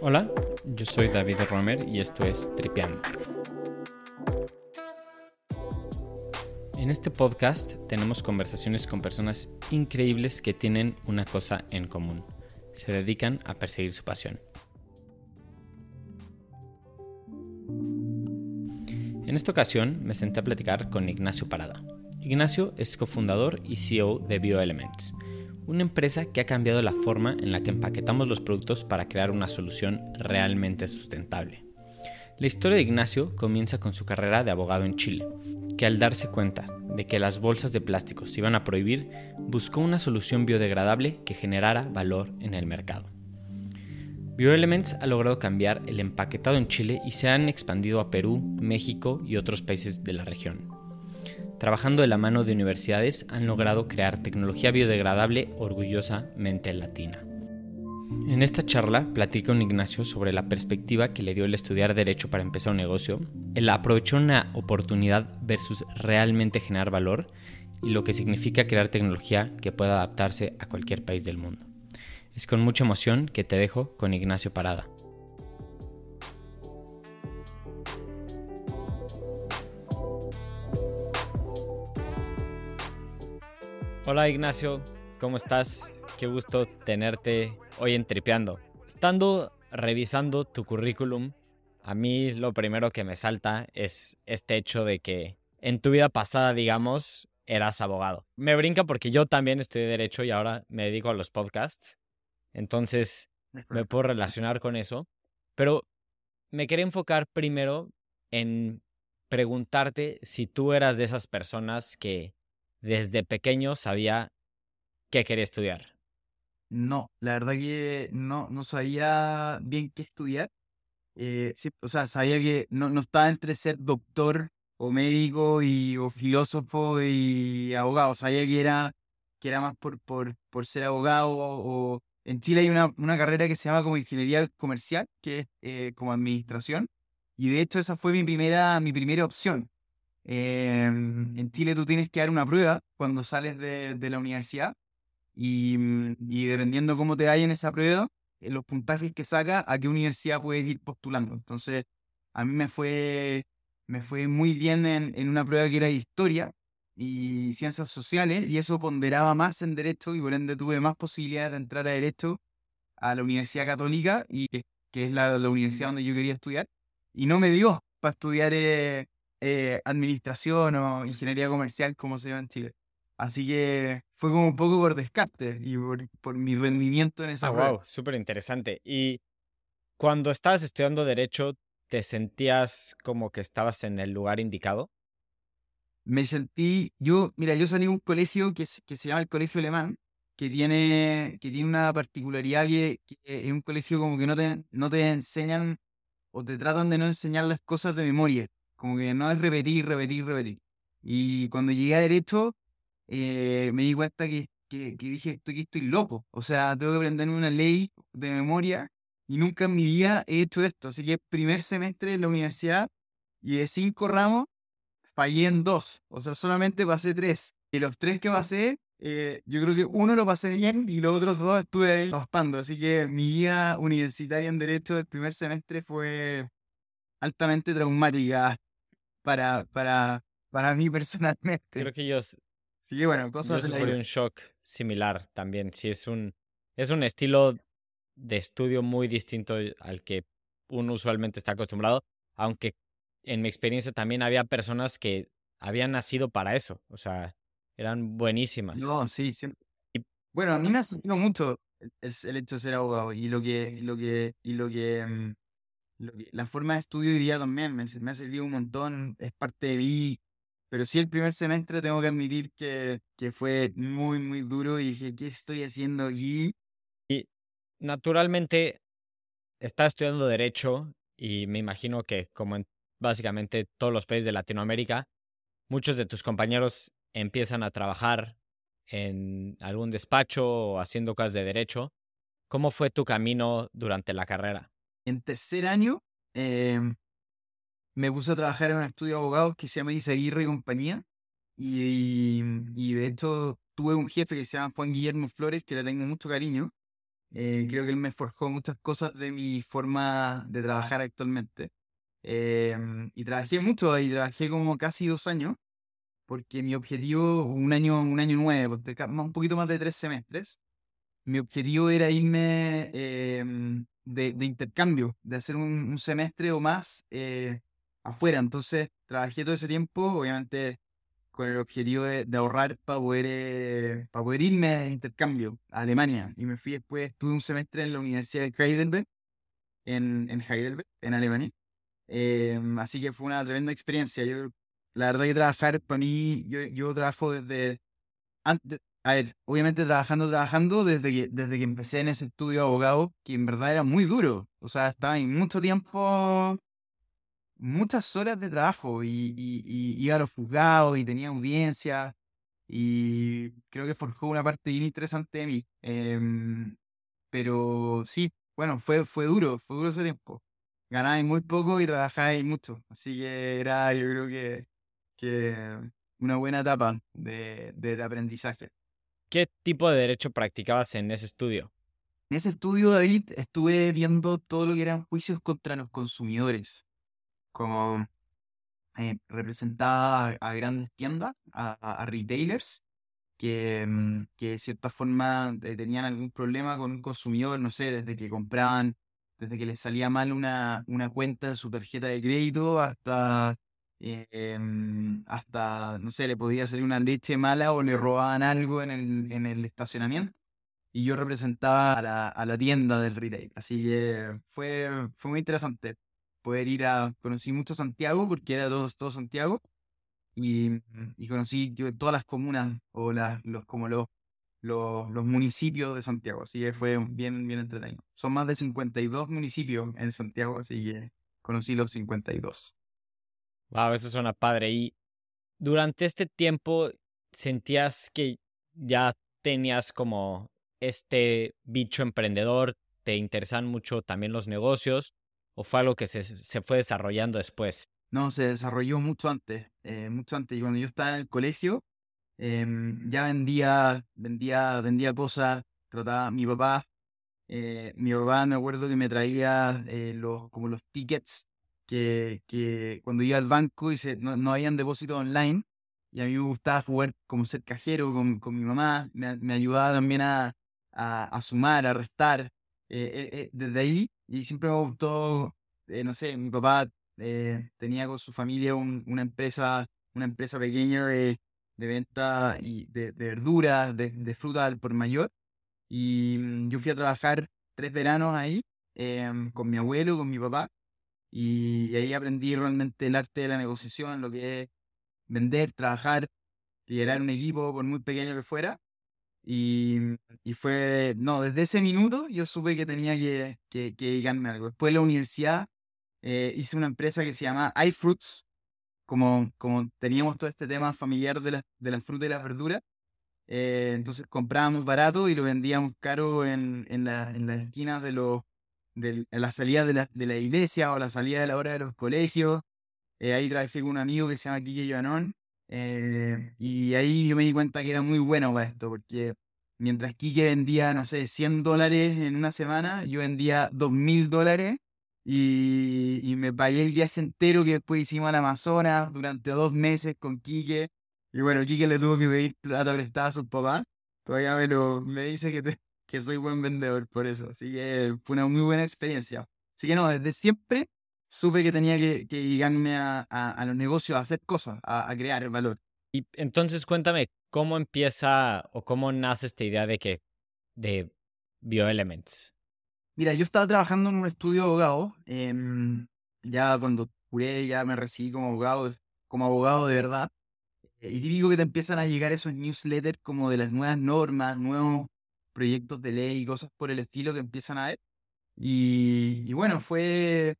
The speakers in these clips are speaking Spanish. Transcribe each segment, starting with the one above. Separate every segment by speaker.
Speaker 1: Hola, yo soy David Romer y esto es Tripeando. En este podcast tenemos conversaciones con personas increíbles que tienen una cosa en común. Se dedican a perseguir su pasión. En esta ocasión me senté a platicar con Ignacio Parada. Ignacio es cofundador y CEO de BioElements, una empresa que ha cambiado la forma en la que empaquetamos los productos para crear una solución realmente sustentable. La historia de Ignacio comienza con su carrera de abogado en Chile, que al darse cuenta de que las bolsas de plástico se iban a prohibir, buscó una solución biodegradable que generara valor en el mercado. BioElements ha logrado cambiar el empaquetado en Chile y se han expandido a Perú, México y otros países de la región. Trabajando de la mano de universidades han logrado crear tecnología biodegradable orgullosamente latina. En esta charla platico con Ignacio sobre la perspectiva que le dio el estudiar derecho para empezar un negocio, el aprovechar una oportunidad versus realmente generar valor y lo que significa crear tecnología que pueda adaptarse a cualquier país del mundo. Es con mucha emoción que te dejo con Ignacio Parada. Hola Ignacio, ¿cómo estás? Qué gusto tenerte hoy en Tripeando. Estando revisando tu currículum, a mí lo primero que me salta es este hecho de que en tu vida pasada, digamos, eras abogado. Me brinca porque yo también estudié derecho y ahora me dedico a los podcasts. Entonces, me puedo relacionar con eso. Pero me quería enfocar primero en preguntarte si tú eras de esas personas que desde pequeño sabía qué quería estudiar.
Speaker 2: No, la verdad que no, no sabía bien qué estudiar. Eh, o sea, sabía que no, no estaba entre ser doctor o médico y, o filósofo y abogado. Sabía que era, que era más por, por, por ser abogado o, en Chile hay una, una, carrera que se llama como ingeniería comercial, que es eh, como administración. Y de hecho esa fue mi primera, mi primera opción. En Chile tú tienes que dar una prueba cuando sales de, de la universidad y, y, dependiendo cómo te vaya en esa prueba, en los puntajes que saca, a qué universidad puedes ir postulando. Entonces, a mí me fue, me fue muy bien en, en una prueba que era historia, y ciencias sociales, y eso ponderaba más en derecho, y por ende tuve más posibilidades de entrar a derecho a la Universidad Católica, y que, es la, la, universidad donde yo quería estudiar, y no me dio para estudiar eh, eh, administración o ingeniería comercial como se llama en Chile. Así que fue como un poco por descarte y por, por mi rendimiento en esa
Speaker 1: ah. Wow, súper interesante. Y cuando estabas estudiando Derecho, ¿te sentías como que estabas en el lugar indicado?
Speaker 2: me sentí, yo, mira, yo salí de un colegio que, que se llama el Colegio Alemán, que tiene, que tiene una particularidad que, es un colegio como que no te, no te enseñan o te tratan de no enseñar las cosas de memoria, como que no es repetir, repetir, repetir. Y cuando llegué a Derecho, eh, me di cuenta que, que, dije, estoy, estoy loco, o sea, tengo que aprenderme una ley de memoria y nunca en mi vida he hecho esto. Así que primer semestre de la universidad y de cinco ramos, fallé en dos, o sea, solamente pasé tres. Y los tres que pasé, eh, yo creo que uno lo pasé bien y los otros dos estuve ahí raspando. Así que mi vida universitaria en Derecho del primer semestre fue altamente traumática para, para, para mí personalmente.
Speaker 1: Creo que yo,
Speaker 2: sí, bueno, cosas
Speaker 1: yo sufrí un shock similar también. Sí, es un, es un estilo de estudio muy distinto al que uno usualmente está acostumbrado, aunque en mi experiencia también había personas que habían nacido para eso, o sea, eran buenísimas.
Speaker 2: No, sí, siempre. bueno, a mí me ha servido mucho el, el, hecho de ser abogado y lo que, lo que, y lo que, mm, lo que la forma de estudio hoy día también me, ha servido un montón, es parte de mí, pero sí el primer semestre tengo que admitir que, que fue muy, muy duro y dije, ¿qué estoy haciendo aquí?
Speaker 1: Y naturalmente, estaba estudiando Derecho y me imagino que como en básicamente todos los países de Latinoamérica, muchos de tus compañeros empiezan a trabajar en algún despacho o haciendo cosas de derecho. ¿Cómo fue tu camino durante la carrera?
Speaker 2: En tercer año em, me puse a trabajar en un estudio de abogados que se llama Isaguirre y compañía. y, de hecho tuve un jefe que se llama Juan Guillermo Flores, que le tengo mucho cariño. Eh, creo que él me forjó muchas cosas de mi forma de trabajar actualmente. Em, y trabajé mucho ahí, trabajé como casi dos años, porque mi objetivo, un año, un año nueve, un poquito más de tres semestres, mi objetivo era irme em, de, de, intercambio, de hacer un, semestre o más eh, afuera. Entonces, trabajé todo ese tiempo, obviamente con el objetivo de, ahorrar para poder, eh, para poder irme de intercambio a Alemania. Y me fui después, estuve un semestre en la Universidad de Heidelberg, en, en Heidelberg, en Alemania. Em, así que fue una tremenda experiencia. Yo, la verdad que trabajar para mí, yo, yo trabajo desde, antes, a ver, obviamente trabajando, trabajando desde que, desde que empecé en ese estudio de abogado, que en verdad era muy duro. O sea, estaba en mucho tiempo muchas horas de trabajo y, iba a los juzgados y tenía audiencia y creo que forjó una parte bien interesante de mí. Em, pero sí, bueno, fue, fue duro, fue duro ese tiempo. Ganáis muy poco y trabajáis mucho. Así que era, yo creo que, que una buena etapa de, de aprendizaje.
Speaker 1: ¿Qué tipo de derecho practicabas en ese estudio?
Speaker 2: En ese estudio, David, estuve viendo todo lo que eran juicios contra los consumidores como eh, representaba a, grandes tiendas, a, retailers, que, mm, que, de cierta forma eh, tenían algún problema con un consumidor, no sé, desde que compraban, desde que les salía mal una, una cuenta de su tarjeta de crédito hasta, eh, em, hasta, no sé, le podía salir una leche mala o le robaban algo en el, en el estacionamiento. Y yo representaba a la, a la tienda del retail. Así que fue, fue muy interesante poder ir a, conocí mucho Santiago porque era todo, todo Santiago y, y conocí yo, todas las comunas o las, los, como los, los, municipios de Santiago, así que fue bien, bien entretenido. Son más de 52 municipios en Santiago, así que conocí los 52.
Speaker 1: Wow, eso suena padre. Y durante este tiempo, ¿sentías que ya tenías como este bicho emprendedor? ¿Te interesan mucho también los negocios? ¿O fue algo que se, se fue desarrollando después?
Speaker 2: No, se desarrolló mucho antes, eh, mucho antes. Y cuando yo estaba en el colegio, em, ya vendía, vendía, vendía cosas, trataba mi papá. Eh, mi papá me acuerdo que me traía eh, los, como los tickets que, que cuando iba al banco y se, no, no habían depósito online. Y a mí me gustaba jugar como ser cajero con, con mi mamá. Me, me ayudaba también a, a, a, sumar, a restar. desde ahí y siempre me gustó, eh, no sé, mi papá eh, tenía con su familia una empresa, una empresa pequeña de, venta y de, verduras, de, fruta al por mayor. Y mm, yo fui a trabajar tres veranos ahí em, con mi abuelo, con mi papá. Y, ahí aprendí realmente el arte de la negociación, lo que es vender, trabajar, liderar un equipo, por muy pequeño que fuera. Y, y, fue, no, desde ese minuto yo supe que tenía que, que, que dedicarme a algo. Después de la universidad eh, hice una empresa que se llama iFruits, como, como teníamos todo este tema familiar de, la, de las frutas y las verduras. Eh, entonces comprábamos barato y lo vendíamos caro en, en, la, en las esquinas de los de, la salida de la, de la iglesia o la salida de la hora de los colegios. Eh, ahí trabajé con un amigo que se llama Kike Joanón eh, y ahí yo me di cuenta que era muy bueno para esto, porque mientras Kike vendía, no sé, 100 dólares en una semana, yo vendía 2000 dólares y, me pagué el viaje entero que después hicimos al Amazonas durante dos meses con Kike. Y bueno, Kike le tuvo que pedir plata prestada a su papá. Todavía me, lo, me dice que, que soy buen vendedor por eso. Así que fue una muy buena experiencia. Así que no, desde siempre supe que tenía que, que llegarme a, a, los negocios, a hacer cosas, a, a crear el valor.
Speaker 1: Y entonces cuéntame, ¿cómo empieza o cómo nace esta idea de que de Bioelements?
Speaker 2: Mira, yo estaba trabajando en un estudio de abogado. Em, ya cuando curé, ya me recibí como abogado, como abogado de verdad. Eh, y típico que te empiezan a llegar esos newsletters como de las nuevas normas, nuevos proyectos de ley y cosas por el estilo que empiezan a ver. Y, y bueno, fue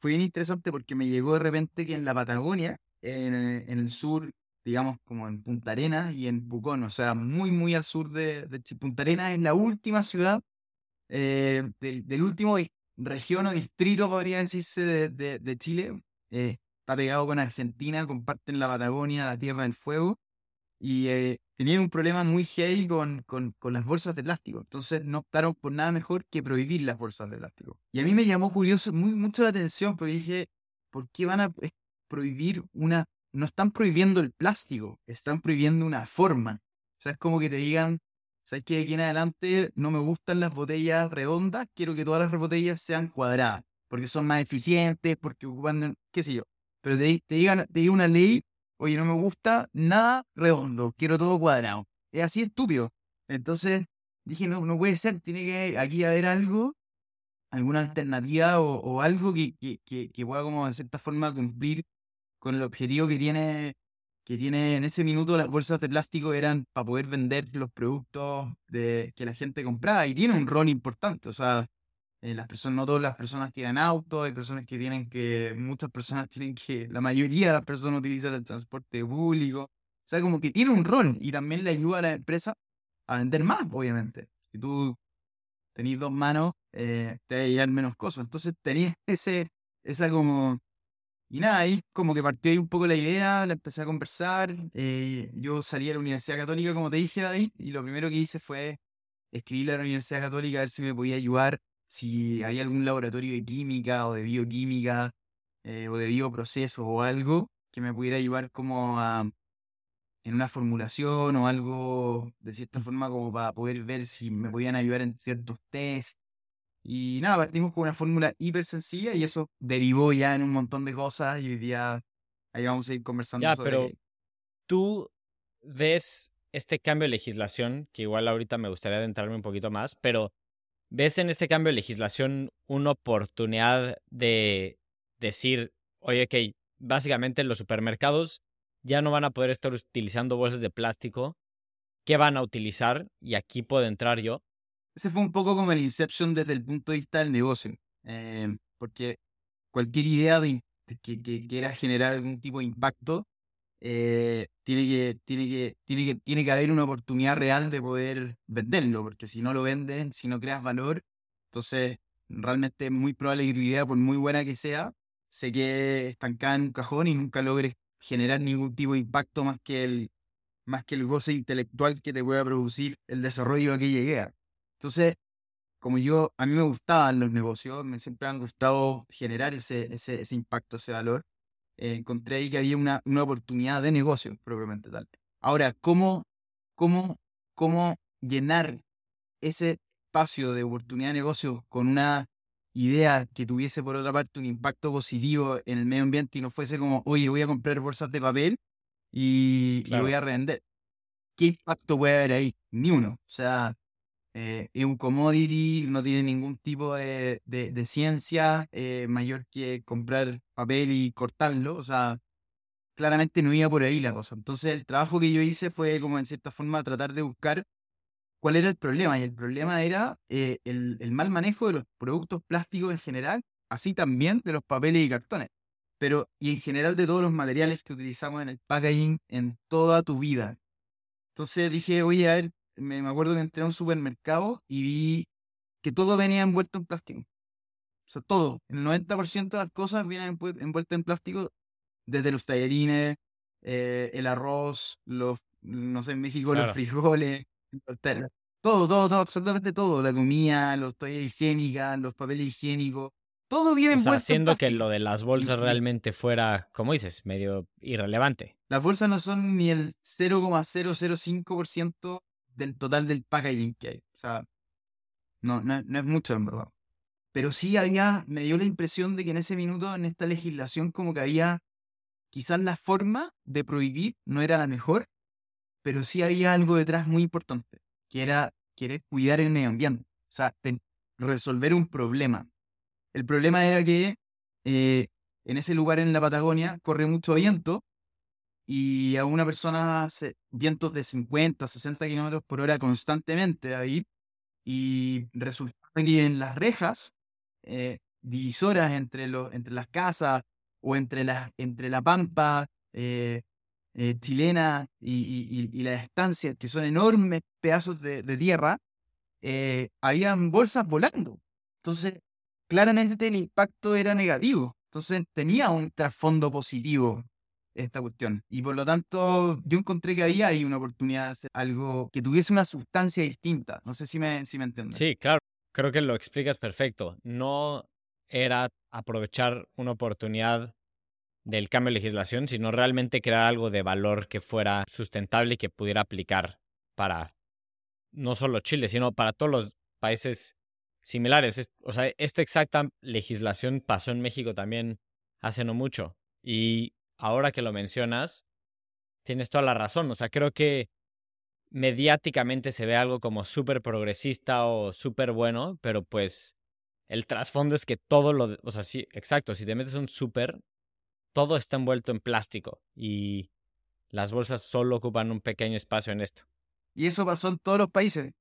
Speaker 2: fue bien interesante porque me llegó de repente que en la Patagonia, en, el sur, digamos como en Punta Arenas y en Pucón, o sea, muy, muy al sur de, de Punta Arenas, es la última ciudad eh, del, último región o distrito, podría decirse, de, de, Chile. Eh, está pegado con Argentina, comparten la Patagonia, la Tierra del Fuego. Y eh, tenían un problema muy heavy con, con, con, las bolsas de plástico. Entonces no optaron por nada mejor que prohibir las bolsas de plástico. Y a mí me llamó curioso, muy, mucho la atención, porque dije, ¿por qué van a prohibir una... No están prohibiendo el plástico, están prohibiendo una forma. O sea, es como que te digan, ¿sabes que de aquí en adelante no me gustan las botellas redondas? Quiero que todas las botellas sean cuadradas, porque son más eficientes, porque ocupan, qué sé yo. Pero te, te digan, te diga una ley oye, no me gusta nada redondo, quiero todo cuadrado. Es así estúpido. Entonces dije, no, no puede ser, tiene que aquí haber algo, alguna alternativa o, algo que, que, que, pueda como de cierta forma cumplir con el objetivo que tiene, que tiene en ese minuto las bolsas de plástico eran para poder vender los productos de, que la gente compraba y tiene un rol importante. O sea, eh, las personas, no todas las personas tienen auto, hay personas que tienen que, muchas personas tienen que, la mayoría de las personas utilizan el transporte público. O sea, como que tiene un rol y también le ayuda a la empresa a vender más, obviamente. Si tú tenés dos manos, eh, te va a llegar menos cosas. Entonces tenías ese, esa como... Y nada, ahí como que partió ahí un poco la idea, la empecé a conversar. Eh, yo salí a la Universidad Católica, como te dije, David, y lo primero que hice fue escribirle a la Universidad Católica a ver si me podía ayudar si hay algún laboratorio de química o de bioquímica eh, o de bioprocesos o algo que me pudiera ayudar como a, en una formulación o algo de cierta forma como para poder ver si me podían ayudar en ciertos test. Y nada, partimos con una fórmula hiper sencilla y eso derivó ya en un montón de cosas y hoy día ahí vamos a ir conversando
Speaker 1: ya, Pero tú ves este cambio de legislación, que igual ahorita me gustaría adentrarme un poquito más, pero ¿Ves en este cambio de legislación una oportunidad de decir, oye, que básicamente los supermercados ya no van a poder estar utilizando bolsas de plástico? ¿Qué van a utilizar? Y aquí puedo entrar yo.
Speaker 2: Ese fue un poco como el Inception desde el punto de vista del negocio, eh, porque cualquier idea de, que, que quiera generar algún tipo de impacto eh, tiene, que, tiene, que, tiene, que, tiene que haber una oportunidad real de poder venderlo, porque si no lo vendes, si no creas valor, entonces realmente es muy probable que tu idea, por muy buena que sea, se quede estancada en un cajón y nunca logres generar ningún tipo de impacto más que el, más que el goce intelectual que te pueda producir el desarrollo a que llegue. Entonces, como yo, a mí me gustaban los negocios, me siempre han gustado generar ese, ese impacto, ese valor. Eh, encontré ahí que había una, una oportunidad de negocio propiamente tal. Ahora, ¿cómo, cómo, ¿cómo llenar ese espacio de oportunidad de negocio con una idea que tuviese por otra parte un impacto positivo en el medio ambiente y no fuese como, oye, voy a comprar bolsas de papel y, y voy a revender? ¿Qué impacto puede haber ahí? Ni uno. O sea, eh, es un commodity, no tiene ningún tipo de, de, ciencia eh, mayor que comprar papel y cortarlo. O sea, claramente no iba por ahí la cosa. Entonces el trabajo que yo hice fue como en cierta forma tratar de buscar cuál era el problema. Y el problema era eh, el, el, mal manejo de los productos plásticos en general, así también de los papeles y cartones. Pero, y en general de todos los materiales que utilizamos en el packaging en toda tu vida. Entonces dije, oye, a ver, me, acuerdo que entré a un supermercado y vi que todo venía envuelto en plástico. O sea, todo. El 90% de las cosas vienen envueltas en plástico, desde los tallarines, eh, el arroz, los, no sé, en México, los frijoles, todo, todo, todo, absolutamente todo. La comida, los toallas higiénicas, los papeles higiénicos. Todo viene
Speaker 1: envuelto. haciendo que lo de las bolsas realmente fuera, como dices, medio irrelevante.
Speaker 2: Las bolsas no son ni el 0,005% del total del packaging que hay. O sea, no, no, es mucho en verdad. Pero sí había, me dio la impresión de que en ese minuto, en esta legislación, como que había, quizás la forma de prohibir no era la mejor, pero sí había algo detrás muy importante, que era querer cuidar el medio ambiente. O sea, resolver un problema. El problema era que eh, en ese lugar en la Patagonia corre mucho viento y a una persona hace vientos de 50, 60 kilómetros por hora constantemente, ahí y resulta que en las rejas, eh, divisoras entre, los, entre las casas o entre, las, entre la pampa eh, eh, chilena y, y, las estancias, que son enormes pedazos de, de tierra, habían bolsas volando. Entonces, claramente el impacto era negativo. Entonces tenía un trasfondo positivo esta cuestión. Y por lo tanto, yo encontré que ahí una oportunidad de hacer algo que tuviese una sustancia distinta. No sé si me, si me entiendes.
Speaker 1: Sí, claro. Creo que lo explicas perfecto. No era aprovechar una oportunidad del cambio de legislación, sino realmente crear algo de valor que fuera sustentable y que pudiera aplicar para no solo Chile, sino para todos los países similares. O sea, esta exacta legislación pasó en México también hace no mucho. Y ahora que lo mencionas, tienes toda la razón. O sea, creo que mediáticamente se ve algo como súper progresista o súper bueno, pero pues el trasfondo es que todo lo, o sea, sí, exacto, si te metes un súper, todo está envuelto en plástico y las bolsas solo ocupan un pequeño espacio en esto.
Speaker 2: Y eso pasó en todos los países.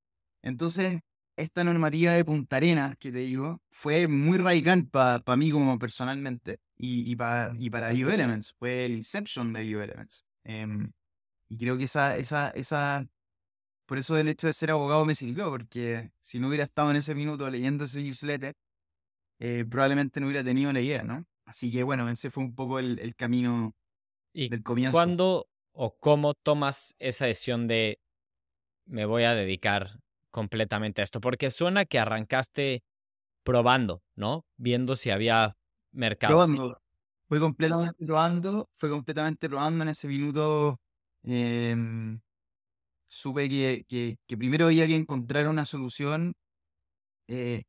Speaker 2: Entonces, esta normativa de Punta Arenas, que te digo, fue muy radical para mí como personalmente y, y, y para Elements, fue el Inception de Bioelements. Eh, y creo que esa, esa, esa, por eso el hecho de ser abogado me sirvió, porque si no hubiera estado en ese minuto leyendo ese newsletter, eh, probablemente no hubiera tenido la idea, ¿no? Así que bueno, ese fue un poco el, el camino
Speaker 1: ¿Y
Speaker 2: del comienzo.
Speaker 1: ¿Cuándo o cómo tomas esa decisión de me voy a dedicar completamente a esto? Porque suena que arrancaste probando, ¿no? Viendo si había mercado.
Speaker 2: Probando. Fue completamente probando, fue completamente probando en ese minuto. Eh, supe que, que, que, primero había que encontrar una solución eh,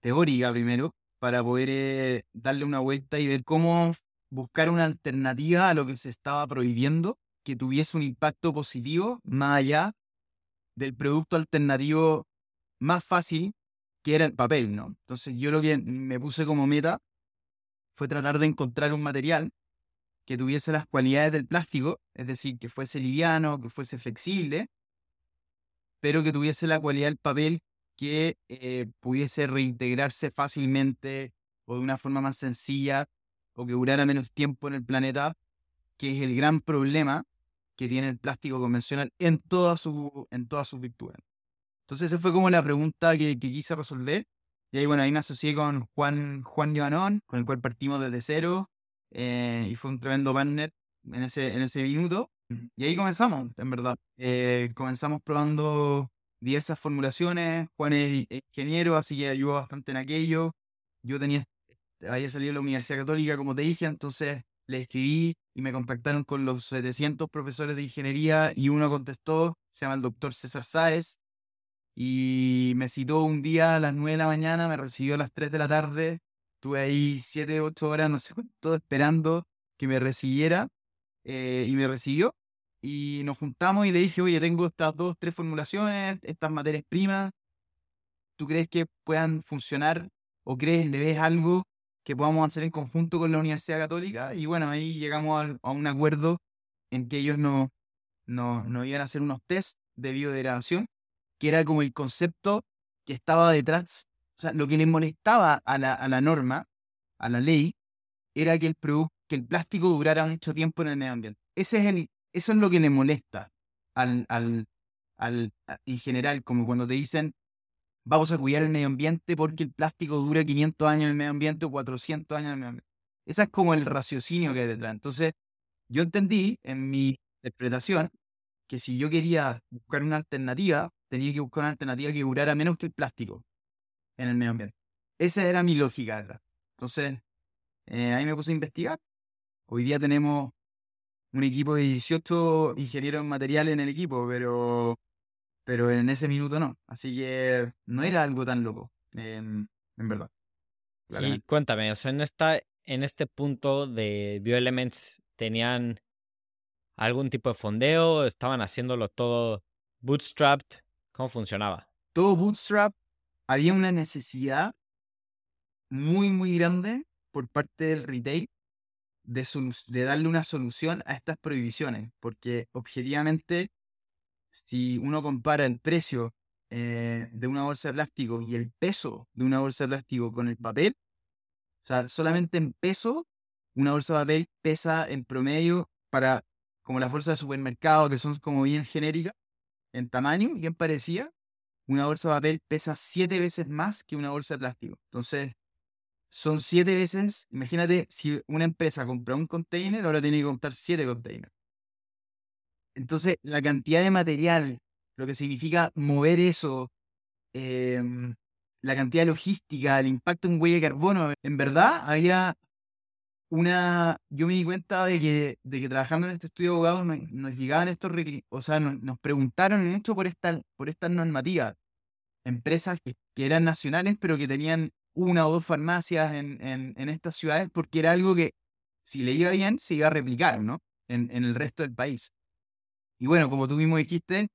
Speaker 2: teórica primero para poder eh, darle una vuelta y ver cómo buscar una alternativa a lo que se estaba prohibiendo que tuviese un impacto positivo más allá del producto alternativo más fácil que era el papel, ¿no? Entonces yo lo que me puse como meta fue tratar de encontrar un material que tuviese las cualidades del plástico, es decir, que fuese liviano, que fuese flexible, pero que tuviese la cualidad del papel que eh, pudiese reintegrarse fácilmente o de una forma más sencilla o que durara menos tiempo en el planeta, que es el gran problema que tiene el plástico convencional en todas sus en todas sus virtudes. Entonces esa fue como la pregunta que, quise resolver. Y ahí, bueno, ahí me asocié con Juan, Juan Joanón, con el cual partimos desde cero, eh, y fue un tremendo partner en ese, en ese minuto. Y ahí comenzamos, en verdad. Eh, comenzamos probando diversas formulaciones. Juan es ingeniero, así que ayudó bastante en aquello. Yo tenía, había salido de la Universidad Católica, como te dije, entonces le escribí y me contactaron con los 700 profesores de ingeniería y uno contestó, se llama el doctor César Sáez, y me citó un día a las 9 de la mañana, me recibió a las 3 de la tarde, estuve ahí 7, 8 horas, no sé cuánto, esperando que me recibiera, eh, y me recibió, y nos juntamos y le dije, oye, tengo estas dos, tres formulaciones, estas materias primas, ¿tú crees que puedan funcionar o crees, le ves algo que podamos hacer en conjunto con la Universidad Católica? Y bueno, ahí llegamos a, un acuerdo en que ellos nos no, no iban a hacer unos test de biodegradación que era como el concepto que estaba detrás, o sea, lo que le molestaba a la, a la norma, a la ley, era que el, plástico durara mucho tiempo en el medio ambiente. Ese es el, eso es lo que le molesta al, al, al, en general, como cuando te dicen, vamos a cuidar el medio ambiente porque el plástico dura 500 años en el medio ambiente o 400 años en el medio ambiente. Ese es como el raciocinio que hay detrás. Entonces, yo entendí en mi interpretación que si yo quería buscar una alternativa, tenía que buscar una alternativa que durara menos que el plástico en el medio ambiente. Esa era mi lógica detrás. Entonces, eh, ahí me puse a investigar. Hoy día tenemos un equipo de 18 ingenieros en material en el equipo, pero, pero en ese minuto no. Así que no era algo tan loco, en, en verdad.
Speaker 1: Y cuéntame, o sea, en, esta, en este punto de Bioelements, ¿tenían algún tipo de fondeo? ¿Estaban haciéndolo todo bootstrapped? ¿Cómo funcionaba?
Speaker 2: Todo bootstrap. Había una necesidad muy, muy grande por parte del retail de, darle una solución a estas prohibiciones, porque objetivamente, si uno compara el precio eh, de una bolsa de plástico y el peso de una bolsa de plástico con el papel, o sea, solamente en peso, una bolsa de papel pesa en promedio para, como las bolsas de supermercado, que son como bien genéricas, en tamaño, bien parecía, una bolsa de papel pesa siete veces más que una bolsa de plástico. Entonces, son siete veces, imagínate, si una empresa compra un container, ahora tiene que comprar siete containers. Entonces, la cantidad de material, lo que significa mover eso, em, la cantidad de logística, el impacto en huella de carbono, en verdad había una, yo me di cuenta de que, de que trabajando en este estudio de abogados nos, llegaban estos, o sea, nos, preguntaron mucho por, esta, por estas normativas. Empresas que, eran nacionales, pero que tenían una o dos farmacias en, en, estas ciudades, porque era algo que, si le iba bien, se iba a replicar, ¿no? En, en el resto del país. Y bueno, como tú mismo dijiste,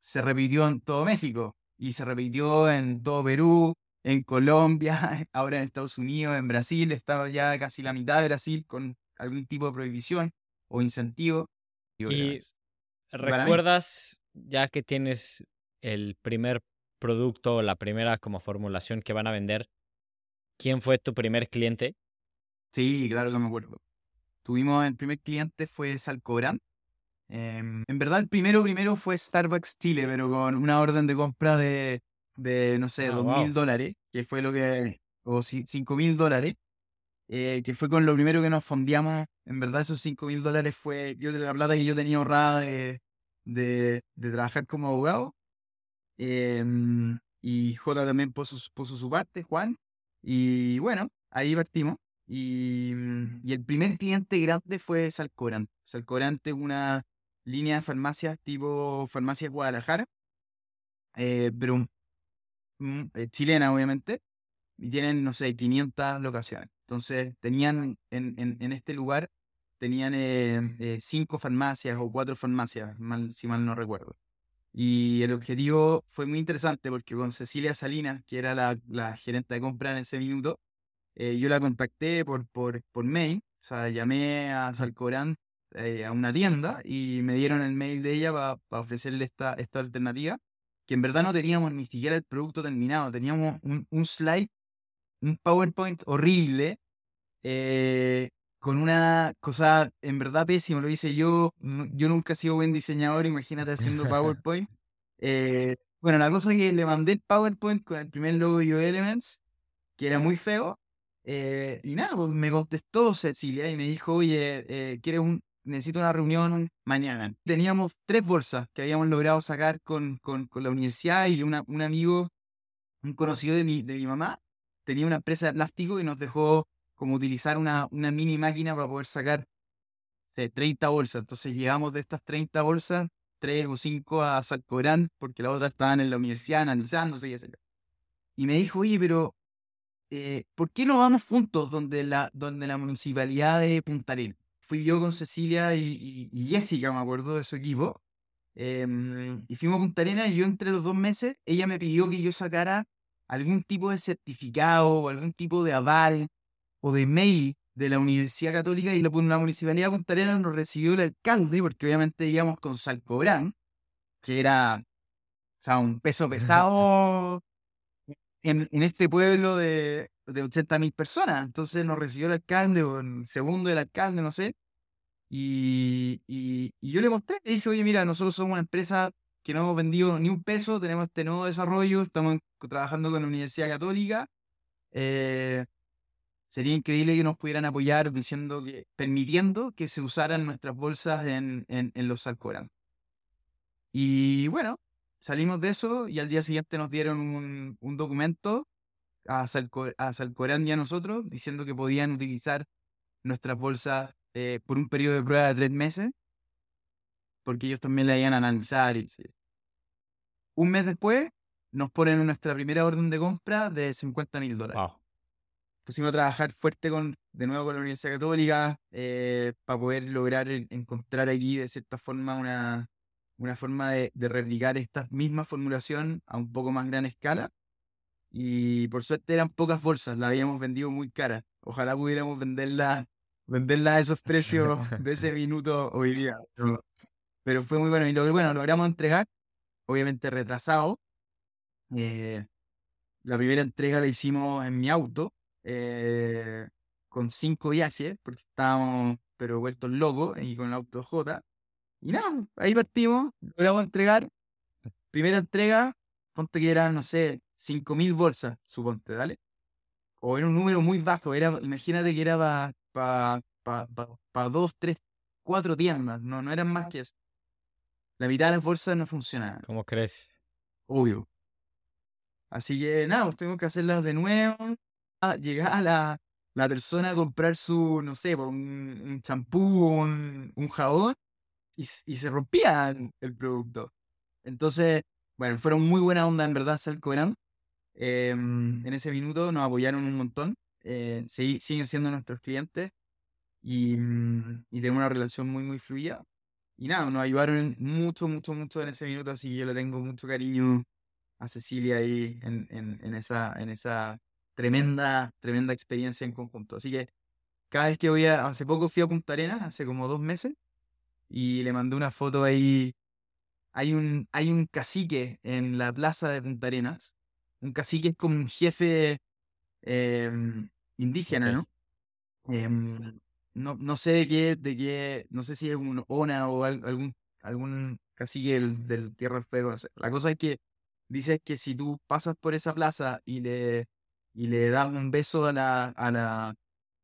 Speaker 2: se repitió en todo México y se repitió en todo Perú, en Colombia, ahora en Estados Unidos, en Brasil, estaba ya casi la mitad de Brasil con algún tipo de prohibición o incentivo.
Speaker 1: Y, recuerdas, ya que tienes el primer producto, la primera como formulación que van a vender, ¿quién fue tu primer cliente?
Speaker 2: Sí, claro que me acuerdo. Tuvimos, el primer cliente fue Salcobran. Em, en verdad, el primero primero fue Starbucks Chile, pero con una orden de compra de de, no sé, ah, dos mil dólares, que fue lo que, o cinco mil dólares, eh, que fue con lo primero que nos fondeamos. En verdad, esos cinco mil dólares fue yo de la plata que yo tenía ahorrada de, de, trabajar como abogado. Em, y J también puso, puso su parte, Juan. Y bueno, ahí partimos. Y, y, el primer cliente grande fue Salcorante. Salcorante es una línea de farmacias tipo Farmacia Guadalajara, eh, pero Mm, eh, chilena, obviamente, y tienen, no sé, 500 locaciones. Entonces, tenían en, en, este lugar, tenían eh, eh, cinco farmacias o cuatro farmacias, mal, si mal no recuerdo. Y el objetivo fue muy interesante porque con Cecilia Salinas, que era la, la gerente de compra en ese minuto, yo la contacté por, por, por mail, o sea, llamé a Salcorán a una tienda y me dieron el mail de ella para ofrecerle esta, esta alternativa que en verdad no teníamos ni siquiera el producto terminado, teníamos un, un slide, un PowerPoint horrible, eh, con una cosa en verdad pésima, lo hice yo, yo nunca he sido buen diseñador, imagínate haciendo PowerPoint. Eh, bueno, la cosa es que le mandé el PowerPoint con el primer logo de Elements, que era muy feo, eh, y nada, pues me contestó Cecilia y me dijo, oye, ¿quieres un, necesito una reunión mañana. Teníamos tres bolsas que habíamos logrado sacar con, con, la universidad y un amigo, un conocido de mi, de mi mamá, tenía una empresa de plástico y nos dejó como utilizar una, una mini máquina para poder sacar 30 bolsas. Entonces llevamos de estas 30 bolsas, tres o cinco a Salcorán, porque las otras estaban en la universidad analizándose y etc. Y me dijo, oye, pero eh, ¿por qué no vamos juntos donde la, donde la municipalidad de Punta Arenas? Fui yo con Cecilia y, Jessica, me acuerdo de su equipo. Em, y fuimos a Punta Arenas y yo entre los dos meses, ella me pidió que yo sacara algún tipo de certificado o algún tipo de aval o de mail de la Universidad Católica y la, la Municipalidad de Punta Arenas nos recibió el alcalde, porque obviamente íbamos con Salcobrán, que era o sea, un peso pesado en, en este pueblo de, de 80 mil personas. Entonces nos recibió el alcalde o el segundo del alcalde, no sé. Y, y, yo le mostré, le dije, oye, mira, nosotros somos una empresa que no hemos vendido ni un peso, tenemos este nuevo desarrollo, estamos trabajando con la Universidad Católica. Eh, sería increíble que nos pudieran apoyar diciendo que, permitiendo que se usaran nuestras bolsas en, en, en los Alcorán. Y bueno, salimos de eso y al día siguiente nos dieron un, un documento a, Salcorán y a nosotros diciendo que podían utilizar nuestras bolsas eh, por un periodo de prueba de tres meses, porque ellos también la iban a analizar. Y, Un mes después nos ponen nuestra primera orden de compra de 50 mil dólares. Pusimos a trabajar fuerte con, de nuevo con la Universidad Católica eh, para poder lograr encontrar aquí de cierta forma una, una forma de, de replicar esta misma formulación a un poco más gran escala y por suerte eran pocas bolsas, la habíamos vendido muy cara. Ojalá pudiéramos venderla, venderla a esos precios de ese minuto hoy día. Pero, fue muy bueno. Y lo bueno, logramos entregar, obviamente retrasado. Eh, la primera entrega la hicimos en mi auto, eh, con cinco viajes, porque estábamos pero vueltos locos, y con el auto J. Y nada, ahí partimos, logramos entregar. Primera entrega, ponte que eran, no sé, 5.000 bolsas, suponte, ¿dale? o era un número muy bajo, era, imagínate que era para pa, pa, dos, tres, cuatro tiendas, no, no eran más que eso. La mitad de las bolsas no funcionaban.
Speaker 1: ¿Cómo crees?
Speaker 2: Obvio. Así que nada, pues tengo que hacerlas de nuevo. Ah, llegaba la, la persona a comprar su, no sé, pues, un champú o un, un, jabón y, y, se rompía el producto. Entonces, bueno, fueron muy buena onda en verdad, Salco Eh, en ese minuto nos apoyaron un montón. Eh, siguen siendo nuestros clientes y, mm, y tenemos una relación muy, muy fluida. Y nada, nos ayudaron mucho, mucho, mucho en ese minuto, así que yo le tengo mucho cariño a Cecilia ahí en, en, en, esa, en esa tremenda, tremenda experiencia en conjunto. Así que cada vez que voy a, hace poco fui a Punta Arenas, hace como dos meses, y le mandé una foto ahí. Hay un, hay un cacique en la plaza de Punta Arenas. Un cacique es como un jefe em, indígena, ¿no? Em, no, no sé de qué, de qué, no sé si es un ONA o algún, algún cacique del, del Tierra del Fuego, no sé. La cosa es que dice que si tú pasas por esa plaza y le, y le das un beso a la, a la,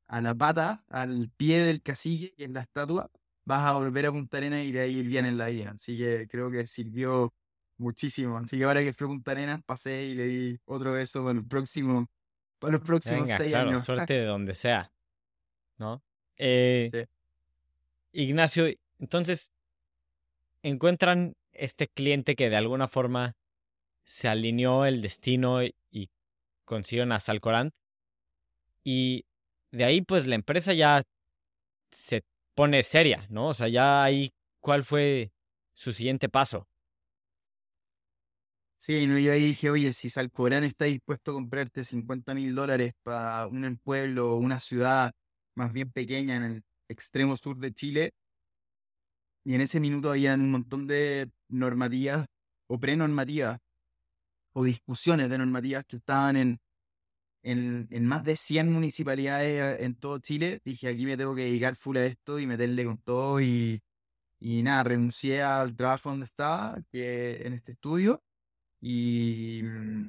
Speaker 2: a la pata, al pie del cacique, que es la estatua, vas a volver a Punta Arenas y de ahí en la vida. Así que creo que sirvió muchísimo. Así que ahora que fui a Punta Arenas, pasé y le di otro beso para, el próximo, para los próximos seis años.
Speaker 1: Suerte de donde sea. ¿No? Eh, sí. Ignacio, entonces, encuentran este cliente que de alguna forma se alineó el destino y consiguieron a Salcorant. Y de ahí, pues la empresa ya se pone seria, ¿no? O sea, ya ahí, ¿cuál fue su siguiente paso?
Speaker 2: Sí, no, yo ahí dije, oye, si Salcorán está dispuesto a comprarte 50 mil dólares para un pueblo o una ciudad más bien pequeña en el extremo sur de Chile, y en ese minuto había un montón de normativas o prenormativas o discusiones de normativas que estaban en, en, en, más de 100 municipalidades en todo Chile, dije aquí me tengo que dedicar full a esto y meterle con todo y, y nada, renuncié al trabajo donde estaba, que en este estudio, y,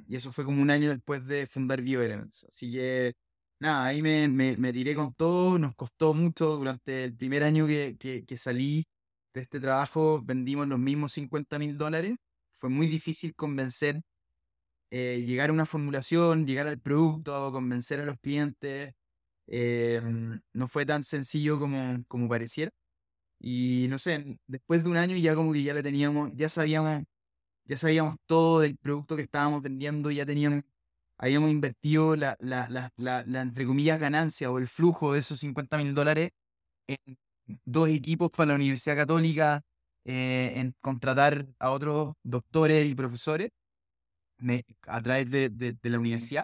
Speaker 2: y eso fue como un año después de fundar BioElements. Así que nada, ahí me, me, me, tiré con todo, nos costó mucho durante el primer año que, que, que salí de este trabajo, vendimos los mismos 50 mil dólares, fue muy difícil convencer eh, llegar a una formulación, llegar al producto, convencer a los clientes. Eh, no fue tan sencillo como, como pareciera. Y no sé, después de un año ya como que ya le teníamos, ya sabíamos, ya sabíamos todo del producto que estábamos vendiendo, ya teníamos, habíamos invertido la, la, la, entre comillas, ganancia o el flujo de esos 50 mil dólares en dos equipos para la Universidad Católica, eh, en contratar a otros doctores y profesores a través de, de, de la universidad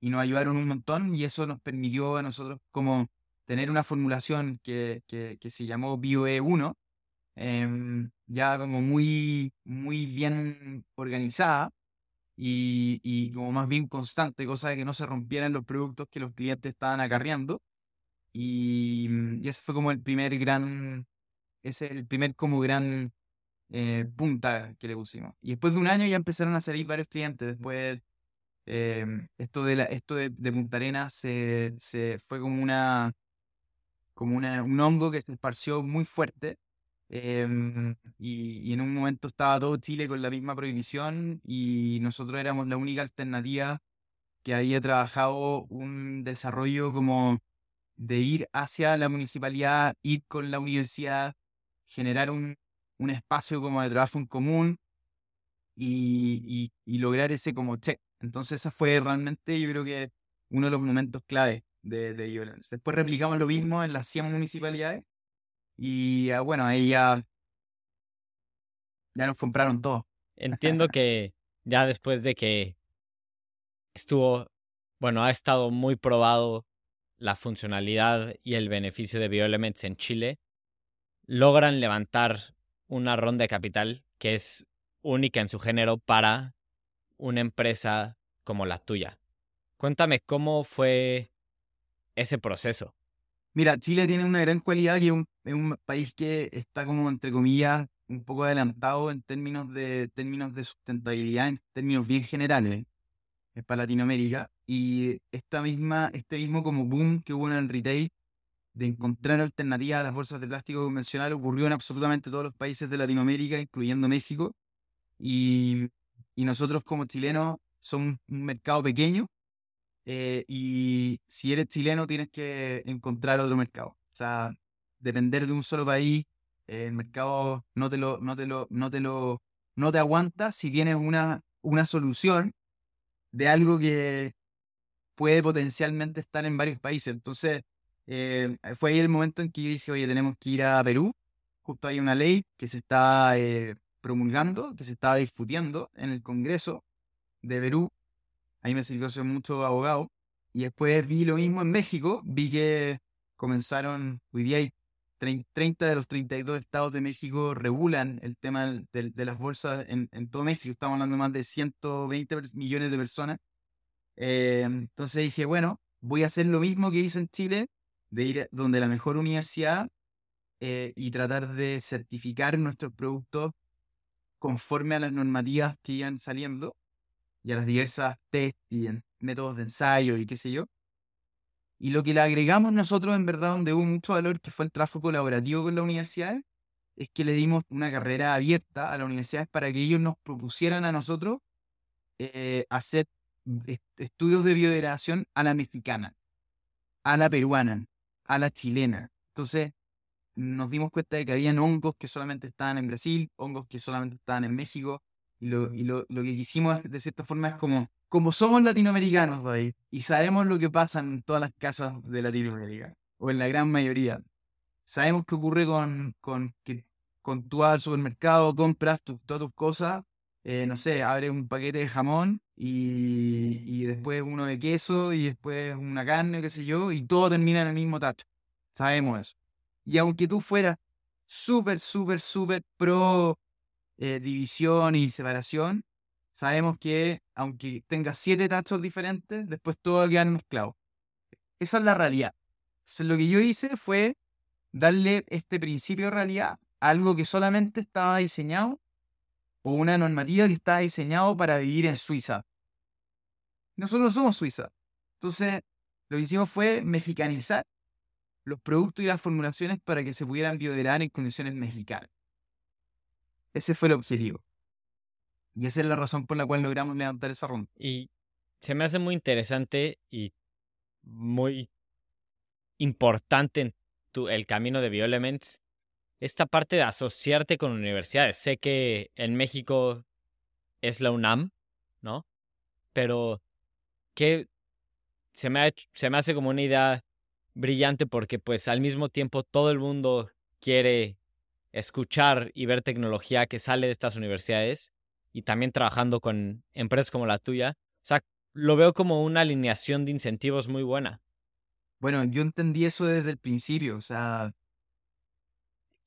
Speaker 2: y nos ayudaron un montón y eso nos permitió a nosotros como tener una formulación que, que, que se llamó BioE1, eh, ya como muy, muy bien organizada y, y, como más bien constante, cosa de que no se rompieran los productos que los clientes estaban acarreando. Y, mm, y ese fue como el primer gran, ese es el primer como gran eh, punta que le pusimos. Y después de un año ya empezaron a salir varios clientes. Después eh, esto de la, esto de, de Punta Arenas se, se, fue como una como una, un hongo que se esparció muy fuerte Em, y, y, en un momento estaba todo Chile con la misma prohibición y nosotros éramos la única alternativa que había trabajado un desarrollo como de ir hacia la municipalidad, ir con la universidad, generar un, un espacio como de trabajo en común y, y, lograr ese como check. Entonces esa fue realmente yo creo que uno de los momentos clave de, de Violence. Después replicamos lo mismo en las 100 municipalidades y ah, bueno, ahí ya, ya nos compraron todo.
Speaker 1: Entiendo que ya después de que estuvo, bueno, ha estado muy probado la funcionalidad y el beneficio de Bioelements en Chile, logran levantar una ronda de capital que es única en su género para una empresa como la tuya. Cuéntame cómo fue ese proceso.
Speaker 2: Mira, Chile tiene una gran cualidad que es un, país que está como, entre comillas, un poco adelantado en términos de, términos de sustentabilidad, en términos bien generales, es para Latinoamérica. y esta misma, este mismo como boom que hubo en el retail de encontrar alternativas a las bolsas de plástico convencional ocurrió en absolutamente todos los países de Latinoamérica, incluyendo México. Y, y nosotros como chilenos somos un mercado pequeño eh, y si eres chileno tienes que encontrar otro mercado. O sea, depender de un solo país, el mercado no te lo, no te lo, no te lo, no te aguanta si tienes una, una solución de algo que puede potencialmente estar en varios países. Entonces, eh, fue ahí el momento en que yo dije, oye, tenemos que ir a Perú. Justo hay una ley que se está eh, promulgando, que se está discutiendo en el Congreso de Perú. Ahí me sirvió ser mucho abogado. Y después vi lo mismo en México. Vi que comenzaron, hoy día hay 30 de los 32 estados de México regulan el tema de, las bolsas en, todo México. Estamos hablando de más de 120 millones de personas. Eh, entonces dije, bueno, voy a hacer lo mismo que hice en Chile, de ir donde la mejor universidad eh, y tratar de certificar nuestros productos conforme a las normativas que iban saliendo y a las diversas test y métodos de ensayo y qué sé yo. Y lo que le agregamos nosotros, en verdad, donde hubo mucho valor, que fue el trabajo colaborativo con la universidad, es que le dimos una carrera abierta a las universidades para que ellos nos propusieran a nosotros eh, hacer estudios de biodegradación a la mexicana, a la peruana, a la chilena. Entonces, nos dimos cuenta de que habían hongos que solamente estaban en Brasil, hongos que solamente estaban en México, y lo, y lo, lo que quisimos de cierta forma es como, como somos latinoamericanos, David, y sabemos lo que pasa en todas las casas de Latinoamérica, o en la gran mayoría, sabemos qué ocurre con, con que con tú al supermercado, compras todas tus cosas, eh, no sé, abres un paquete de jamón y, y, después uno de queso y después una carne, qué sé yo, y todo termina en el mismo tacho. Sabemos eso. Y aunque tú fueras súper, súper, súper pro eh, división y separación, sabemos que aunque tengas siete tachos diferentes, después todo va a quedar mezclado. Esa es la realidad. Entonces, lo que yo hice fue darle este principio de realidad a algo que solamente estaba diseñado o una normativa que está diseñado para vivir en Suiza. Nosotros somos Suiza. Entonces, lo que hicimos fue mexicanizar los productos y las formulaciones para que se pudieran biodegradar en condiciones mexicanas. Ese fue el objetivo. Y esa es la razón por la cual logramos levantar esa ronda.
Speaker 1: Y se me hace muy interesante y muy importante en tu, el camino de Bioelements esta parte de asociarte con universidades. Sé que en México es la UNAM, ¿no? Pero que se me, se me hace como una idea brillante porque pues al mismo tiempo todo el mundo quiere escuchar y ver tecnología que sale de estas universidades y también trabajando con empresas como la tuya. O sea, lo veo como una alineación de incentivos muy buena.
Speaker 2: Bueno, yo entendí eso desde el principio, o sea,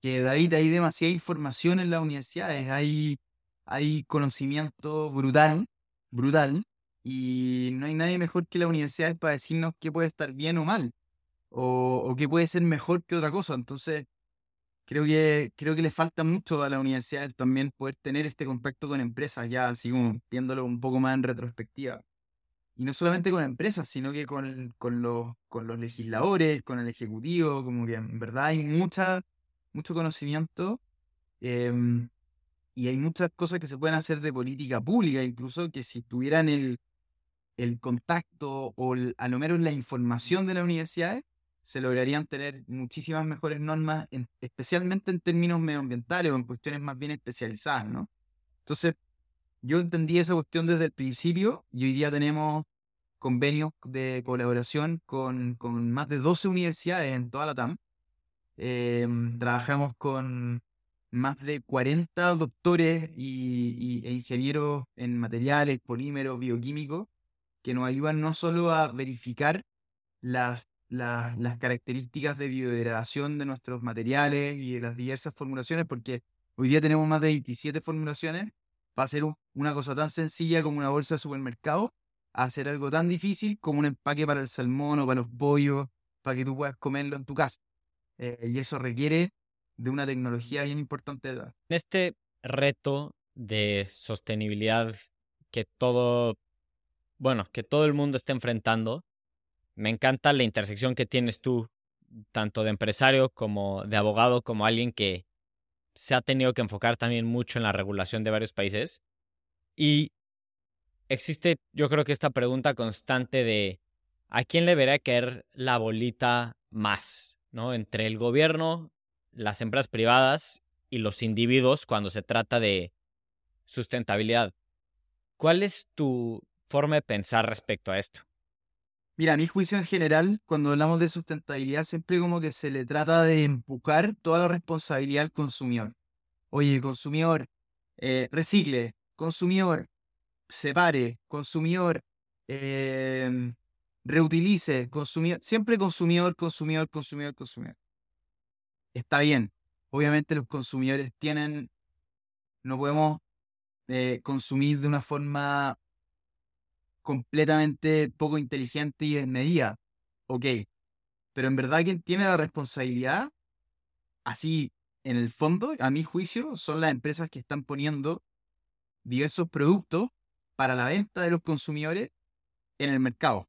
Speaker 2: que David, hay demasiada información en las universidades, hay, hay conocimiento brutal, brutal, y no hay nadie mejor que las universidades para decirnos qué puede estar bien o mal, o, o qué puede ser mejor que otra cosa. Entonces, creo que, creo que le falta mucho a las universidades también poder tener este contacto con empresas, ya así como viéndolo un poco más en retrospectiva. Y no solamente con empresas, sino que con, con, los, con los legisladores, con el ejecutivo, como que en verdad hay mucha mucho conocimiento em, y hay muchas cosas que se pueden hacer de política pública, incluso que si tuvieran el, el contacto o a lo menos la información de las universidades, se lograrían tener muchísimas mejores normas, especialmente en términos medioambientales o en cuestiones más bien especializadas, ¿no? Entonces, yo entendí esa cuestión desde el principio y hoy día tenemos convenios de colaboración con, con más de 12 universidades en toda la TAM Em, trabajamos con más de 40 doctores y, e ingenieros en materiales, polímeros, bioquímicos, que nos ayudan no solo a verificar las, las, características de biodegradación de nuestros materiales y de las diversas formulaciones, porque hoy día tenemos más de 27 formulaciones, para hacer una cosa tan sencilla como una bolsa de supermercado, a hacer algo tan difícil como un empaque para el salmón o para los pollos, para que tú puedas comerlo en tu casa. Eh, y eso requiere de una tecnología bien importante. En
Speaker 1: este reto de sostenibilidad que todo bueno, que todo el mundo está enfrentando. Me encanta la intersección que tienes tú, tanto de empresario como de abogado, como alguien que se ha tenido que enfocar también mucho en la regulación de varios países. Y existe, yo creo que esta pregunta constante de ¿a quién le debería caer la bolita más? ¿No? Entre el gobierno, las empresas privadas y los individuos cuando se trata de sustentabilidad. ¿Cuál es tu forma de pensar respecto a esto?
Speaker 2: Mira, a mi juicio en general, cuando hablamos de sustentabilidad, siempre como que se le trata de empujar toda la responsabilidad al consumidor. Oye, consumidor, eh, recicle, consumidor, separe, consumidor, em, reutilice, consumidor, siempre consumidor, consumidor, consumidor, consumidor. Está bien, obviamente los consumidores tienen, no podemos eh, consumir de una forma completamente poco inteligente y desmedida. Ok, pero en verdad quien tiene la responsabilidad, así en el fondo, a mi juicio, son las empresas que están poniendo diversos productos para la venta de los consumidores en el mercado.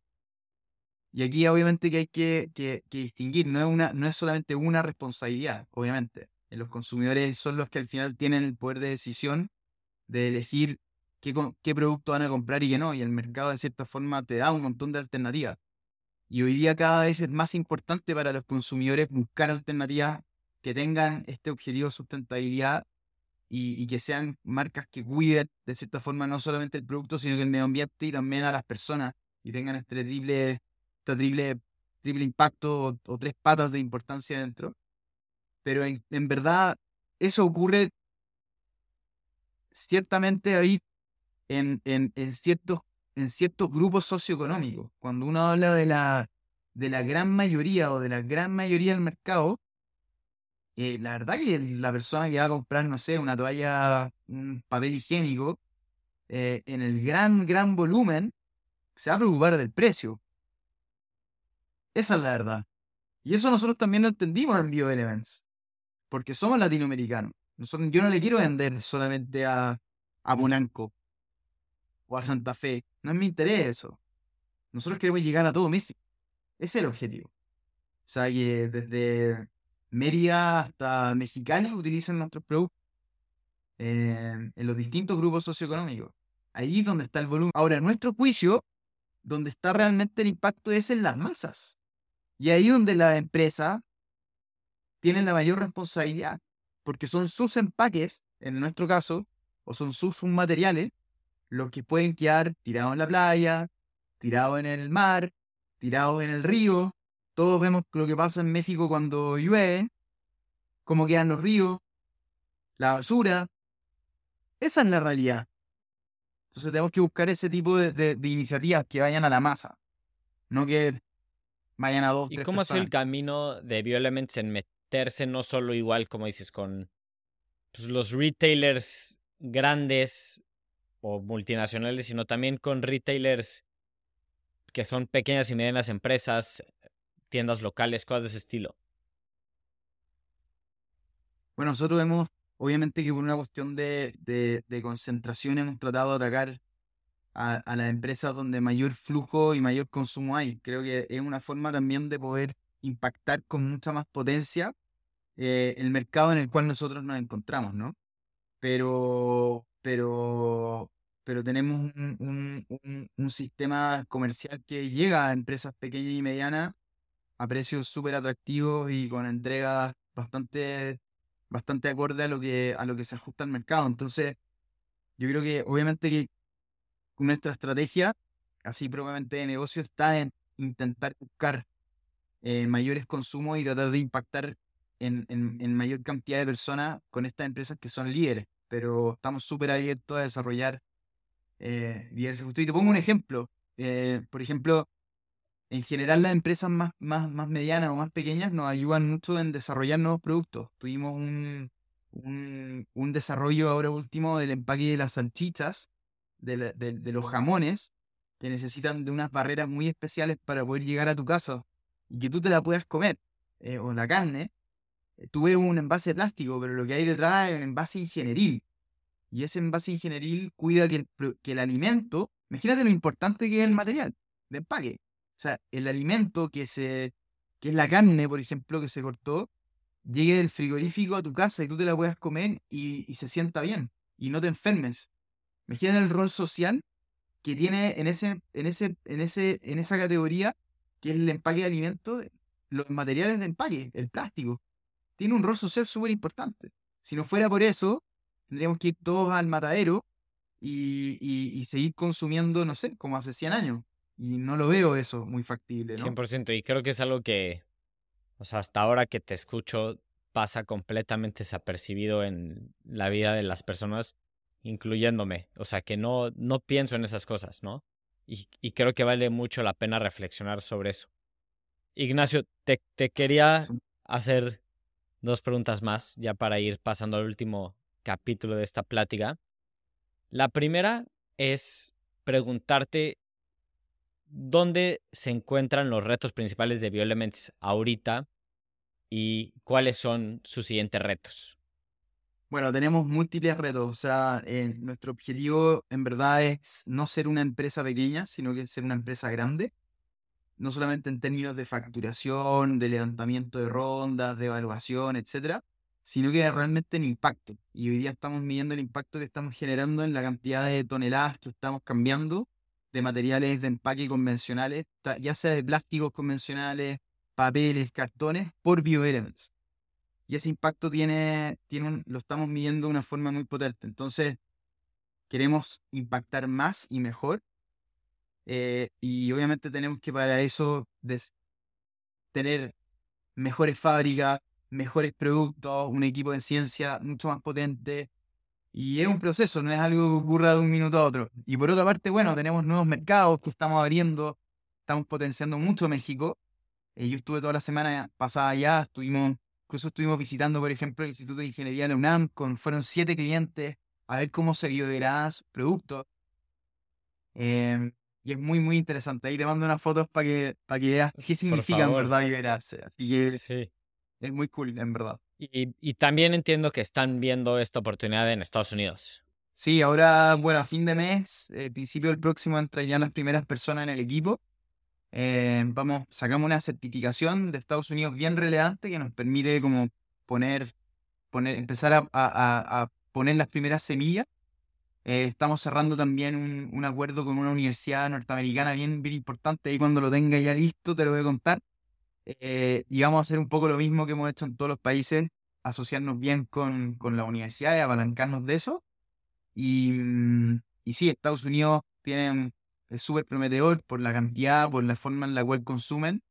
Speaker 2: Y aquí obviamente que hay que, distinguir, no es, una, no es solamente una responsabilidad, obviamente. Los consumidores son los que al final tienen el poder de decisión de elegir qué, qué producto van a comprar y qué no. Y el mercado de cierta forma te da un montón de alternativas. Y hoy día cada vez es más importante para los consumidores buscar alternativas que tengan este objetivo de sustentabilidad y, que sean marcas que cuiden de cierta forma no solamente el producto, sino que el medio ambiente y también a las personas y tengan este triple, este triple, triple impacto o, tres patas de importancia dentro. Pero en, en verdad eso ocurre ciertamente ahí en, en, en, ciertos, en ciertos grupos socioeconómicos. Cuando uno habla de la, de la gran mayoría o de la gran mayoría del mercado, eh, la verdad que la persona que va a comprar, no sé, una toalla, un papel higiénico, eh, en el gran, gran volumen, se va a preocupar del precio. Esa es la verdad. Y eso nosotros también lo entendimos en BioElements, porque somos latinoamericanos. Yo no le quiero vender solamente a, a o a Santa Fe. No es mi interés eso. Nosotros queremos llegar a todo México. Es el objetivo. O sea, que desde Mérida hasta Mexicali utilizan nuestros productos en los distintos grupos socioeconómicos. Ahí es donde está el volumen. Ahora, nuestro juicio, donde está realmente el impacto es en las masas. Y ahí donde la empresa tiene la mayor responsabilidad, porque son sus empaques, en nuestro caso, o son sus materiales, los que pueden quedar tirados en la playa, tirados en el mar, tirados en el río, todos vemos lo que pasa en México cuando llueve, cómo quedan los ríos, la basura. Esa es la realidad. Entonces tenemos que buscar ese tipo de, iniciativas que vayan a la masa, no que vayan a dos.
Speaker 1: ¿Y cómo ha sido el camino de Bioelements en meterse no solo igual, como dices, con pues, los retailers grandes o multinacionales, sino también con retailers que son pequeñas y medianas empresas, tiendas locales, cosas de ese estilo?
Speaker 2: Bueno, nosotros hemos, obviamente que por una cuestión de, concentración hemos tratado de atacar a, las empresas donde mayor flujo y mayor consumo hay. Creo que es una forma también de poder impactar con mucha más potencia eh, el mercado en el cual nosotros nos encontramos, ¿no? Pero, pero, pero tenemos un, un sistema comercial que llega a empresas pequeñas y medianas a precios súper atractivos y con entregas bastante, bastante acorde a lo, que, a lo que se ajusta al mercado. Entonces, yo creo que obviamente que nuestra estrategia, así probablemente de negocio, está en intentar buscar eh, mayores consumos y tratar de impactar en, en, mayor cantidad de personas con estas empresas que son líderes. Pero estamos súper abiertos a desarrollar eh, diversos. Y te pongo un ejemplo. Eh, por ejemplo, en general las empresas más, más, más medianas o más pequeñas nos ayudan mucho en desarrollar nuevos productos. Tuvimos un, un, desarrollo ahora último del empaque de las salchichas, de, de, los jamones, que necesitan de unas barreras muy especiales para poder llegar a tu casa y que tú te la puedas comer, eh, o la carne. Eh, tuve un envase plástico, pero lo que hay detrás es un envase ingenieril. Y ese envase ingenieril cuida que el, que el alimento Imagínate lo importante que es el material de empaque. O sea, el alimento que se, que es la carne, por ejemplo, que se cortó, llegue del frigorífico a tu casa y tú te la puedas comer y, y se sienta bien y no te enfermes. Imagínate el rol social que tiene en, ese, en, ese, en, ese, en esa categoría, que es el empaque de alimentos, los materiales de empaque, el plástico. Tiene un rol social súper importante. Si no fuera por eso, tendríamos que ir todos al matadero y, y, seguir consumiendo, no sé, como hace 100 años. Y no lo veo eso muy factible, ¿no?
Speaker 1: 100%. Y creo que es algo que, o sea, hasta ahora que te escucho, pasa completamente desapercibido en la vida de las personas incluyéndome. O sea, que no, no pienso en esas cosas, ¿no? Y, y creo que vale mucho la pena reflexionar sobre eso. Ignacio, te, te quería hacer dos preguntas más, ya para ir pasando al último capítulo de esta plática. La primera es preguntarte dónde se encuentran los retos principales de Bioelements ahorita y cuáles son sus siguientes retos.
Speaker 2: Bueno, tenemos múltiples retos. O sea, eh, nuestro objetivo en verdad es no ser una empresa pequeña, sino que ser una empresa grande. No solamente en términos de facturación, de levantamiento de rondas, de evaluación, etcétera, sino que realmente en impacto. Y hoy día estamos midiendo el impacto que estamos generando en la cantidad de toneladas que estamos cambiando de materiales de empaque convencionales, ya sea de plásticos convencionales, papeles, cartones, por bioelements y ese impacto tiene, tiene lo estamos midiendo de una forma muy potente. Entonces, queremos impactar más y mejor. Eh, y obviamente tenemos que para eso tener mejores fábricas, mejores productos, un equipo de ciencia mucho más potente. Y es un proceso, no es algo que ocurra de un minuto a otro. Y por otra parte, bueno, tenemos nuevos mercados que estamos abriendo, estamos potenciando mucho México. Eh, yo estuve toda la semana pasada allá, estuvimos Incluso estuvimos visitando, por ejemplo, el Instituto de Ingeniería de la UNAM, con, fueron siete clientes a ver cómo se biodegradan sus productos. Em, y es muy, muy interesante. Ahí te mando unas fotos para que, para que veas qué significa en verdad biodegradarse. Así que es muy cool, en verdad.
Speaker 1: Y, y, también entiendo que están viendo esta oportunidad en Estados Unidos.
Speaker 2: Sí, ahora, bueno, a fin de mes, eh, principio del próximo, entrarían las primeras personas en el equipo. Eh, vamos, sacamos una certificación de Estados Unidos bien relevante que nos permite como poner, poner empezar a, a, poner las primeras semillas. Eh, estamos cerrando también un, un, acuerdo con una universidad norteamericana bien, bien importante y cuando lo tenga ya listo te lo voy a contar. Eh, y vamos a hacer un poco lo mismo que hemos hecho en todos los países, asociarnos bien con, con la universidad y apalancarnos de eso. Y, mm, y sí, Estados Unidos tiene es súper prometedor por la cantidad, por la forma en la cual consumen.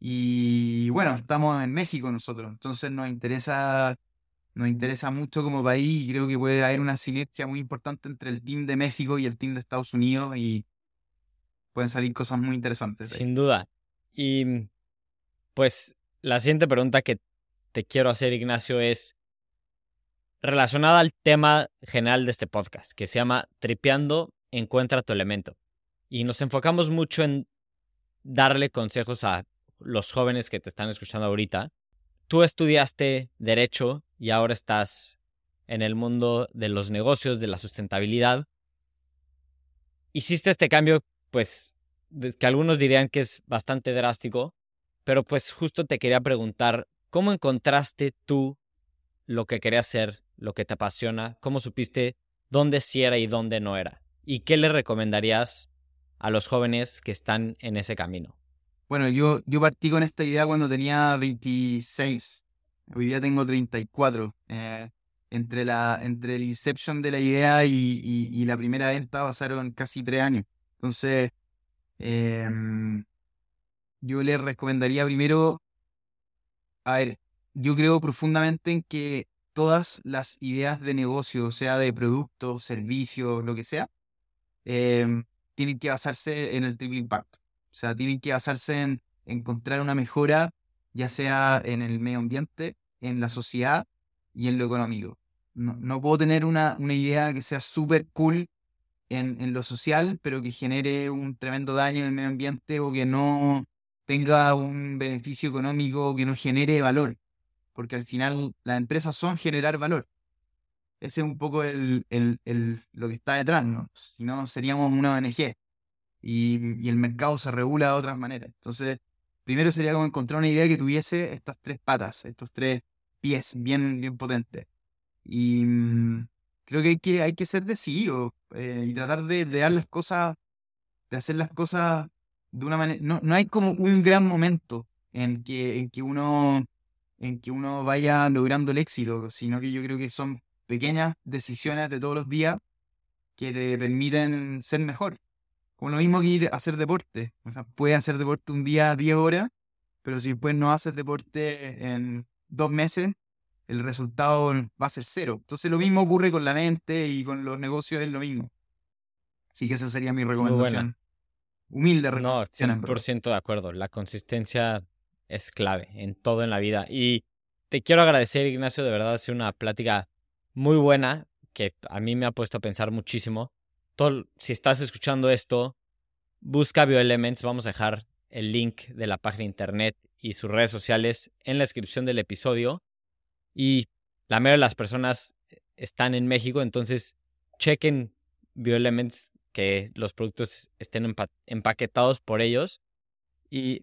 Speaker 2: Y bueno, estamos en México nosotros, entonces nos interesa, nos interesa mucho como país y creo que puede haber una sinergia muy importante entre el team de México y el team de Estados Unidos y pueden salir cosas muy interesantes.
Speaker 1: Sin duda. Y pues la siguiente pregunta que te quiero hacer, Ignacio, es relacionada al tema general de este podcast, que se llama Tripeando, encuentra tu elemento y nos enfocamos mucho en darle consejos a los jóvenes que te están escuchando ahorita. Tú estudiaste derecho y ahora estás en el mundo de los negocios, de la sustentabilidad. Hiciste este cambio, pues, que algunos dirían que es bastante drástico, pero pues justo te quería preguntar, ¿cómo encontraste tú lo que querías hacer, lo que te apasiona? ¿Cómo supiste dónde sí era y dónde no era? ¿Y qué le recomendarías a los jóvenes que están en ese camino?
Speaker 2: Bueno, yo, yo partí con esta idea cuando tenía 26. Hoy día tengo 34. Eh, entre, la, entre el inception de la idea y, la primera venta pasaron casi tres años. Entonces, em, yo les recomendaría primero, a ver, yo creo profundamente en que todas las ideas de negocio, sea de productos, servicios, lo que sea, eh, tienen que basarse en el triple impacto. O sea, tienen que basarse en encontrar una mejora, ya sea en el medio ambiente, en la sociedad y en lo económico. No, puedo tener una, una, idea que sea súper cool en, en, lo social, pero que genere un tremendo daño en el medio ambiente o que no tenga un beneficio económico, que no genere valor. Porque al final las empresas son generar valor. ese es un poco el, el, el, lo que está detrás, ¿no? Si no, seríamos una ONG y, el mercado se regula de otras maneras. Entonces, primero sería como encontrar una idea que tuviese estas tres patas, estos tres pies bien, bien potentes. Y mm, creo que hay que, hay que ser decidido eh, y tratar de, de, dar las cosas, de hacer las cosas de una manera. No, no hay como un gran momento en que, en que uno en que uno vaya logrando el éxito, sino que yo creo que son pequeñas decisiones de todos los días que te permiten ser mejor. Como lo mismo que ir a hacer deporte. O sea, puedes hacer deporte un día 10 horas, pero si después no haces deporte en dos meses, el resultado va a ser cero. Entonces lo mismo ocurre con la mente y con los negocios es lo mismo. Así que esa sería mi recomendación. Humilde recomendación.
Speaker 1: No, 100% de acuerdo. La consistencia es clave en todo en la vida. Y te quiero agradecer, Ignacio, de verdad ha sido una plática muy buena que a mí me ha puesto a pensar muchísimo. Todo, si estás escuchando esto, busca Bioelements. Vamos a dejar el link de la página internet y sus redes sociales en la descripción del episodio. Y la mayoría de las personas están en México, entonces chequen Bioelements, que los productos estén empaquetados por ellos. Y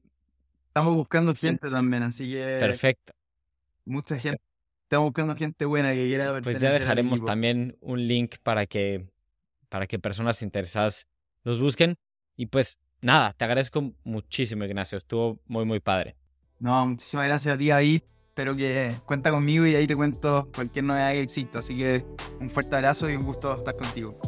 Speaker 2: Estamos buscando gente también, así que.
Speaker 1: Perfecto.
Speaker 2: Mucha gente. Estamos buscando gente buena que quiera
Speaker 1: Pues ya dejaremos también un link para que, para que personas interesadas los busquen. Y pues nada, te agradezco muchísimo, Ignacio. Estuvo muy, muy padre.
Speaker 2: No, muchísimas gracias a ti ahí. Espero que cuenta conmigo y ahí te cuento cualquier novedad que exista. Así que un fuerte abrazo y un gusto estar contigo.